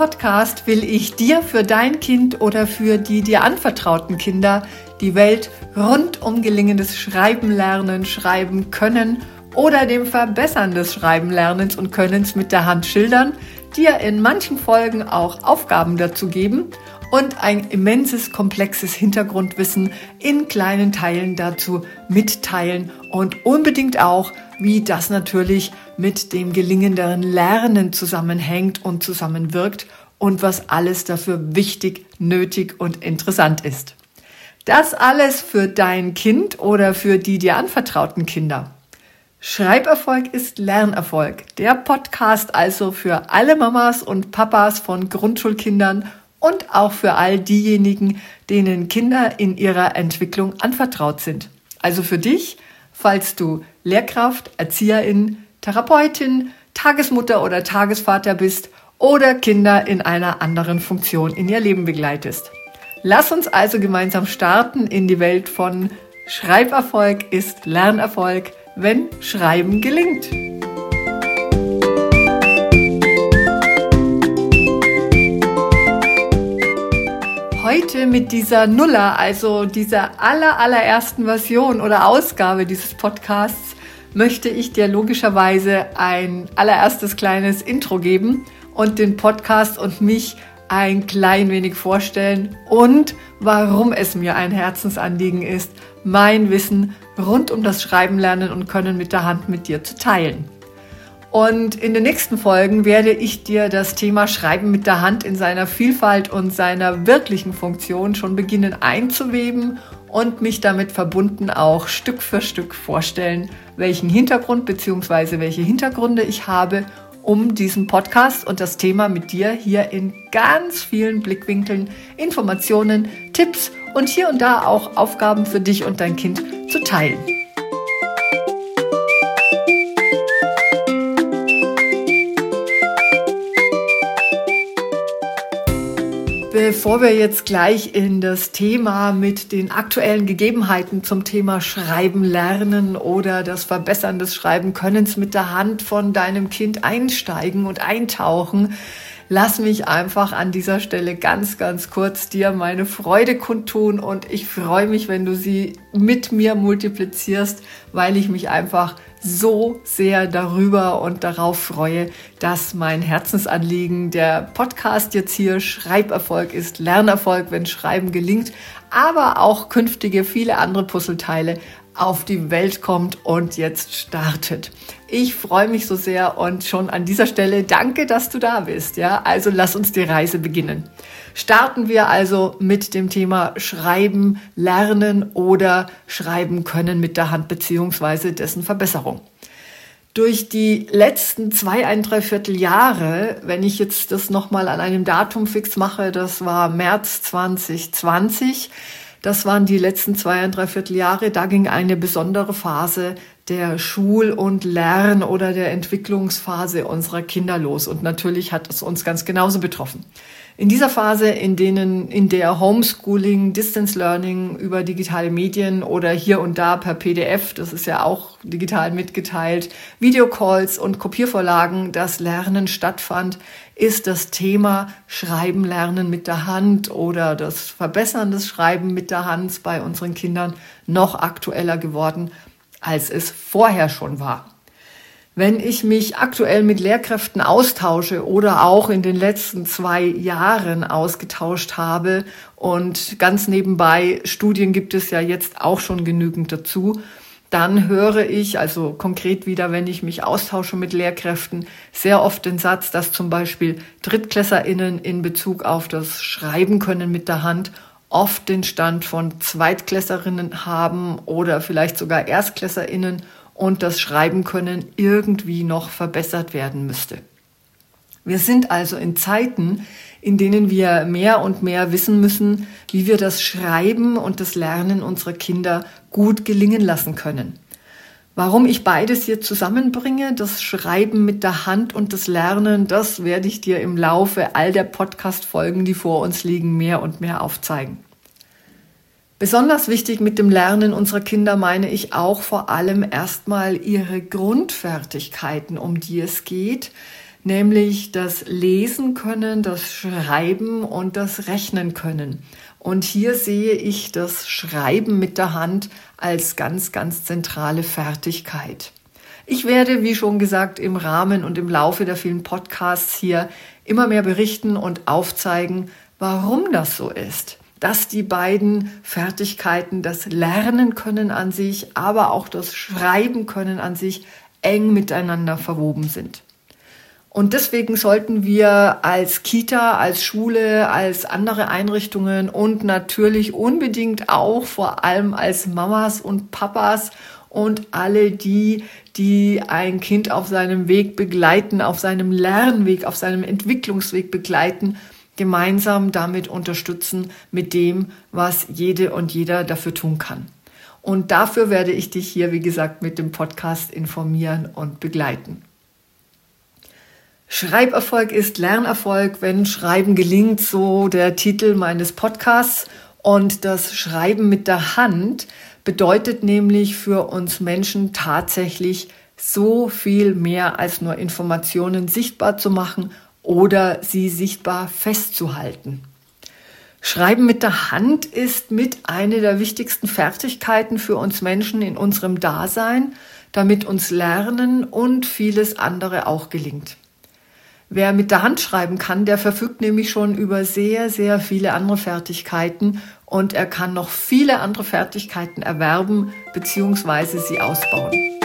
Podcast will ich dir für dein Kind oder für die dir anvertrauten Kinder die Welt rund um gelingendes Schreiben lernen, schreiben können oder dem Verbessern des Schreibenlernens und Könnens mit der Hand schildern, dir in manchen Folgen auch Aufgaben dazu geben und ein immenses, komplexes Hintergrundwissen in kleinen Teilen dazu mitteilen und unbedingt auch, wie das natürlich mit dem gelingenderen Lernen zusammenhängt und zusammenwirkt und was alles dafür wichtig, nötig und interessant ist. Das alles für dein Kind oder für die dir anvertrauten Kinder. Schreiberfolg ist Lernerfolg. Der Podcast also für alle Mamas und Papas von Grundschulkindern und auch für all diejenigen, denen Kinder in ihrer Entwicklung anvertraut sind. Also für dich, falls du Lehrkraft, Erzieherin, Therapeutin, Tagesmutter oder Tagesvater bist oder Kinder in einer anderen Funktion in ihr Leben begleitest. Lass uns also gemeinsam starten in die Welt von Schreiberfolg ist Lernerfolg, wenn Schreiben gelingt. Heute mit dieser Nuller, also dieser aller, allerersten Version oder Ausgabe dieses Podcasts, möchte ich dir logischerweise ein allererstes kleines Intro geben und den Podcast und mich ein klein wenig vorstellen und warum es mir ein Herzensanliegen ist, mein Wissen rund um das Schreiben, Lernen und Können mit der Hand mit dir zu teilen. Und in den nächsten Folgen werde ich dir das Thema Schreiben mit der Hand in seiner Vielfalt und seiner wirklichen Funktion schon beginnen einzuweben und mich damit verbunden auch Stück für Stück vorstellen, welchen Hintergrund bzw. welche Hintergründe ich habe, um diesen Podcast und das Thema mit dir hier in ganz vielen Blickwinkeln, Informationen, Tipps und hier und da auch Aufgaben für dich und dein Kind zu teilen. Bevor wir jetzt gleich in das Thema mit den aktuellen Gegebenheiten zum Thema Schreiben lernen oder das Verbessern des Schreibenkönnens mit der Hand von deinem Kind einsteigen und eintauchen, lass mich einfach an dieser Stelle ganz, ganz kurz dir meine Freude kundtun und ich freue mich, wenn du sie mit mir multiplizierst, weil ich mich einfach so sehr darüber und darauf freue, dass mein Herzensanliegen der Podcast jetzt hier Schreiberfolg ist, Lernerfolg, wenn Schreiben gelingt, aber auch künftige viele andere Puzzleteile auf die Welt kommt und jetzt startet. Ich freue mich so sehr und schon an dieser Stelle danke, dass du da bist. Ja, also lass uns die Reise beginnen. Starten wir also mit dem Thema Schreiben, Lernen oder Schreiben können mit der Hand beziehungsweise dessen Verbesserung. Durch die letzten zwei, ein Dreiviertel Jahre, wenn ich jetzt das nochmal an einem Datum fix mache, das war März 2020, das waren die letzten zwei, ein Dreiviertel Jahre. Da ging eine besondere Phase der Schul- und Lern- oder der Entwicklungsphase unserer Kinder los. Und natürlich hat es uns ganz genauso betroffen. In dieser Phase, in denen, in der Homeschooling, Distance Learning über digitale Medien oder hier und da per PDF, das ist ja auch digital mitgeteilt, Videocalls und Kopiervorlagen, das Lernen stattfand, ist das Thema Schreiben lernen mit der Hand oder das Verbessern des Schreiben mit der Hand bei unseren Kindern noch aktueller geworden, als es vorher schon war. Wenn ich mich aktuell mit Lehrkräften austausche oder auch in den letzten zwei Jahren ausgetauscht habe und ganz nebenbei Studien gibt es ja jetzt auch schon genügend dazu, dann höre ich, also konkret wieder, wenn ich mich austausche mit Lehrkräften, sehr oft den Satz, dass zum Beispiel DrittklässerInnen in Bezug auf das Schreiben können mit der Hand oft den Stand von Zweitklässerinnen haben oder vielleicht sogar ErstklässerInnen und das Schreiben können irgendwie noch verbessert werden müsste. Wir sind also in Zeiten, in denen wir mehr und mehr wissen müssen, wie wir das Schreiben und das Lernen unserer Kinder gut gelingen lassen können. Warum ich beides hier zusammenbringe, das Schreiben mit der Hand und das Lernen, das werde ich dir im Laufe all der Podcast-Folgen, die vor uns liegen, mehr und mehr aufzeigen. Besonders wichtig mit dem Lernen unserer Kinder meine ich auch vor allem erstmal ihre Grundfertigkeiten, um die es geht, nämlich das Lesen können, das Schreiben und das Rechnen können. Und hier sehe ich das Schreiben mit der Hand als ganz, ganz zentrale Fertigkeit. Ich werde, wie schon gesagt, im Rahmen und im Laufe der vielen Podcasts hier immer mehr berichten und aufzeigen, warum das so ist dass die beiden Fertigkeiten, das Lernen können an sich, aber auch das Schreiben können an sich eng miteinander verwoben sind. Und deswegen sollten wir als Kita, als Schule, als andere Einrichtungen und natürlich unbedingt auch vor allem als Mamas und Papas und alle die, die ein Kind auf seinem Weg begleiten, auf seinem Lernweg, auf seinem Entwicklungsweg begleiten, gemeinsam damit unterstützen mit dem, was jede und jeder dafür tun kann. Und dafür werde ich dich hier, wie gesagt, mit dem Podcast informieren und begleiten. Schreiberfolg ist Lernerfolg, wenn Schreiben gelingt, so der Titel meines Podcasts. Und das Schreiben mit der Hand bedeutet nämlich für uns Menschen tatsächlich so viel mehr als nur Informationen sichtbar zu machen oder sie sichtbar festzuhalten. Schreiben mit der Hand ist mit eine der wichtigsten Fertigkeiten für uns Menschen in unserem Dasein, damit uns Lernen und vieles andere auch gelingt. Wer mit der Hand schreiben kann, der verfügt nämlich schon über sehr, sehr viele andere Fertigkeiten und er kann noch viele andere Fertigkeiten erwerben bzw. sie ausbauen.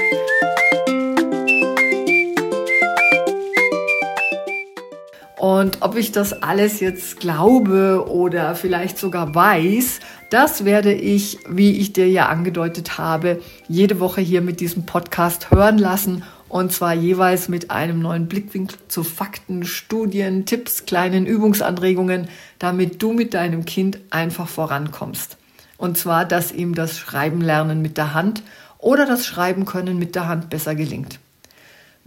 Und ob ich das alles jetzt glaube oder vielleicht sogar weiß, das werde ich, wie ich dir ja angedeutet habe, jede Woche hier mit diesem Podcast hören lassen. Und zwar jeweils mit einem neuen Blickwinkel zu Fakten, Studien, Tipps, kleinen Übungsanregungen, damit du mit deinem Kind einfach vorankommst. Und zwar, dass ihm das Schreiben lernen mit der Hand oder das Schreiben können mit der Hand besser gelingt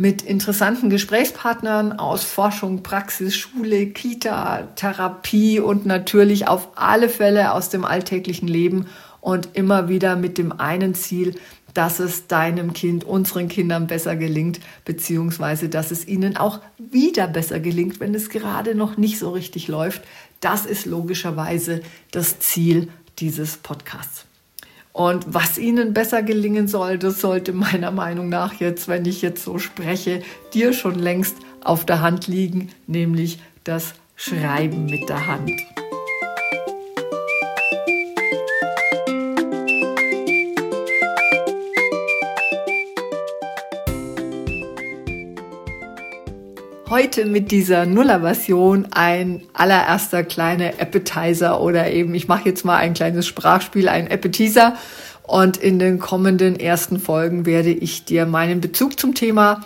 mit interessanten Gesprächspartnern aus Forschung, Praxis, Schule, Kita, Therapie und natürlich auf alle Fälle aus dem alltäglichen Leben und immer wieder mit dem einen Ziel, dass es deinem Kind, unseren Kindern besser gelingt, beziehungsweise dass es ihnen auch wieder besser gelingt, wenn es gerade noch nicht so richtig läuft. Das ist logischerweise das Ziel dieses Podcasts. Und was ihnen besser gelingen soll, das sollte meiner Meinung nach jetzt, wenn ich jetzt so spreche, dir schon längst auf der Hand liegen, nämlich das Schreiben mit der Hand. Heute mit dieser Nuller-Version ein allererster kleiner Appetizer oder eben, ich mache jetzt mal ein kleines Sprachspiel, ein Appetizer. Und in den kommenden ersten Folgen werde ich dir meinen Bezug zum Thema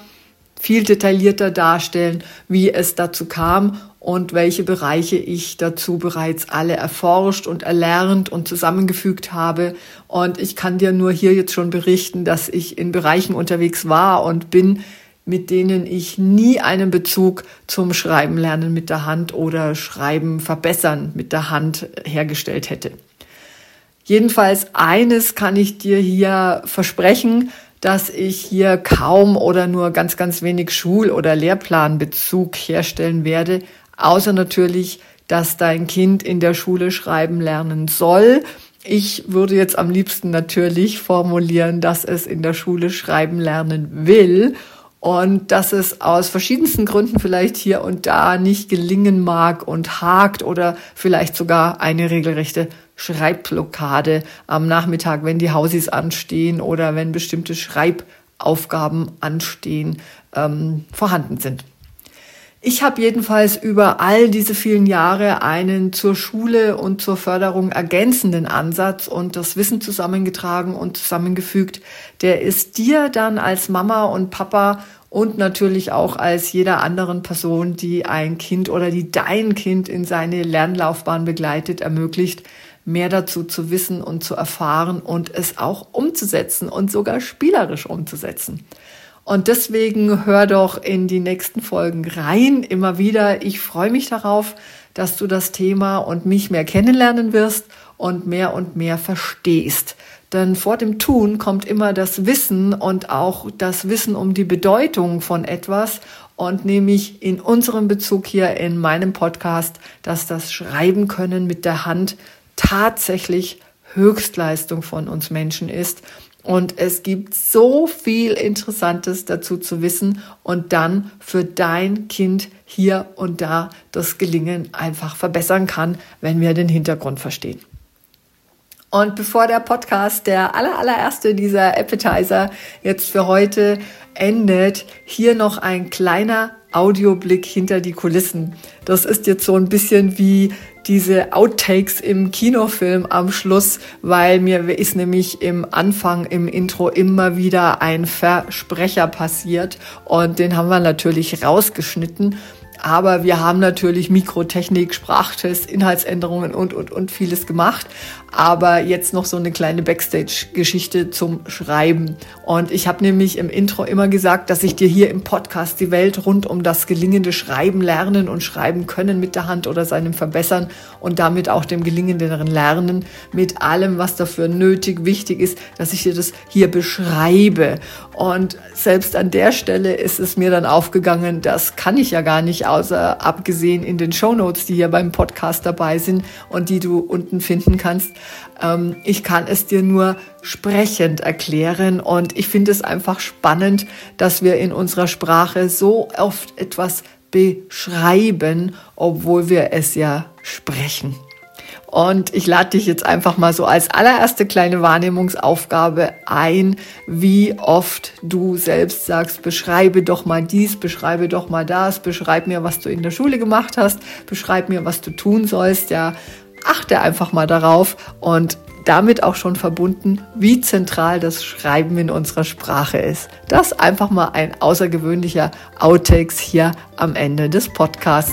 viel detaillierter darstellen, wie es dazu kam und welche Bereiche ich dazu bereits alle erforscht und erlernt und zusammengefügt habe. Und ich kann dir nur hier jetzt schon berichten, dass ich in Bereichen unterwegs war und bin, mit denen ich nie einen Bezug zum Schreiben lernen mit der Hand oder Schreiben verbessern mit der Hand hergestellt hätte. Jedenfalls eines kann ich dir hier versprechen, dass ich hier kaum oder nur ganz, ganz wenig Schul- oder Lehrplanbezug herstellen werde, außer natürlich, dass dein Kind in der Schule schreiben lernen soll. Ich würde jetzt am liebsten natürlich formulieren, dass es in der Schule schreiben lernen will und dass es aus verschiedensten Gründen vielleicht hier und da nicht gelingen mag und hakt oder vielleicht sogar eine regelrechte Schreibblockade am Nachmittag, wenn die Hausis anstehen oder wenn bestimmte Schreibaufgaben anstehen, ähm, vorhanden sind. Ich habe jedenfalls über all diese vielen Jahre einen zur Schule und zur Förderung ergänzenden Ansatz und das Wissen zusammengetragen und zusammengefügt. Der ist dir dann als Mama und Papa und natürlich auch als jeder anderen Person, die ein Kind oder die dein Kind in seine Lernlaufbahn begleitet, ermöglicht, mehr dazu zu wissen und zu erfahren und es auch umzusetzen und sogar spielerisch umzusetzen. Und deswegen hör doch in die nächsten Folgen rein, immer wieder. Ich freue mich darauf, dass du das Thema und mich mehr kennenlernen wirst und mehr und mehr verstehst. Denn vor dem Tun kommt immer das Wissen und auch das Wissen um die Bedeutung von etwas und nämlich in unserem Bezug hier in meinem Podcast, dass das Schreiben können mit der Hand tatsächlich Höchstleistung von uns Menschen ist und es gibt so viel Interessantes dazu zu wissen und dann für dein Kind hier und da das Gelingen einfach verbessern kann, wenn wir den Hintergrund verstehen. Und bevor der Podcast, der aller, allererste dieser Appetizer jetzt für heute endet, hier noch ein kleiner Audioblick hinter die Kulissen. Das ist jetzt so ein bisschen wie diese Outtakes im Kinofilm am Schluss, weil mir ist nämlich im Anfang, im Intro immer wieder ein Versprecher passiert und den haben wir natürlich rausgeschnitten. Aber wir haben natürlich Mikrotechnik, Sprachtest, Inhaltsänderungen und, und, und vieles gemacht. Aber jetzt noch so eine kleine Backstage-Geschichte zum Schreiben. Und ich habe nämlich im Intro immer gesagt, dass ich dir hier im Podcast die Welt rund um das gelingende Schreiben lernen und schreiben können mit der Hand oder seinem Verbessern und damit auch dem gelingenderen Lernen mit allem, was dafür nötig, wichtig ist, dass ich dir das hier beschreibe. Und selbst an der Stelle ist es mir dann aufgegangen, das kann ich ja gar nicht, außer abgesehen in den Show Notes, die hier beim Podcast dabei sind und die du unten finden kannst ähm, ich kann es dir nur sprechend erklären und ich finde es einfach spannend, dass wir in unserer Sprache so oft etwas beschreiben, obwohl wir es ja sprechen. Und ich lade dich jetzt einfach mal so als allererste kleine Wahrnehmungsaufgabe ein, wie oft du selbst sagst, beschreibe doch mal dies, beschreibe doch mal das, beschreib mir, was du in der Schule gemacht hast, beschreib mir, was du tun sollst, ja, achte einfach mal darauf und damit auch schon verbunden, wie zentral das Schreiben in unserer Sprache ist. Das einfach mal ein außergewöhnlicher Outtakes hier am Ende des Podcasts.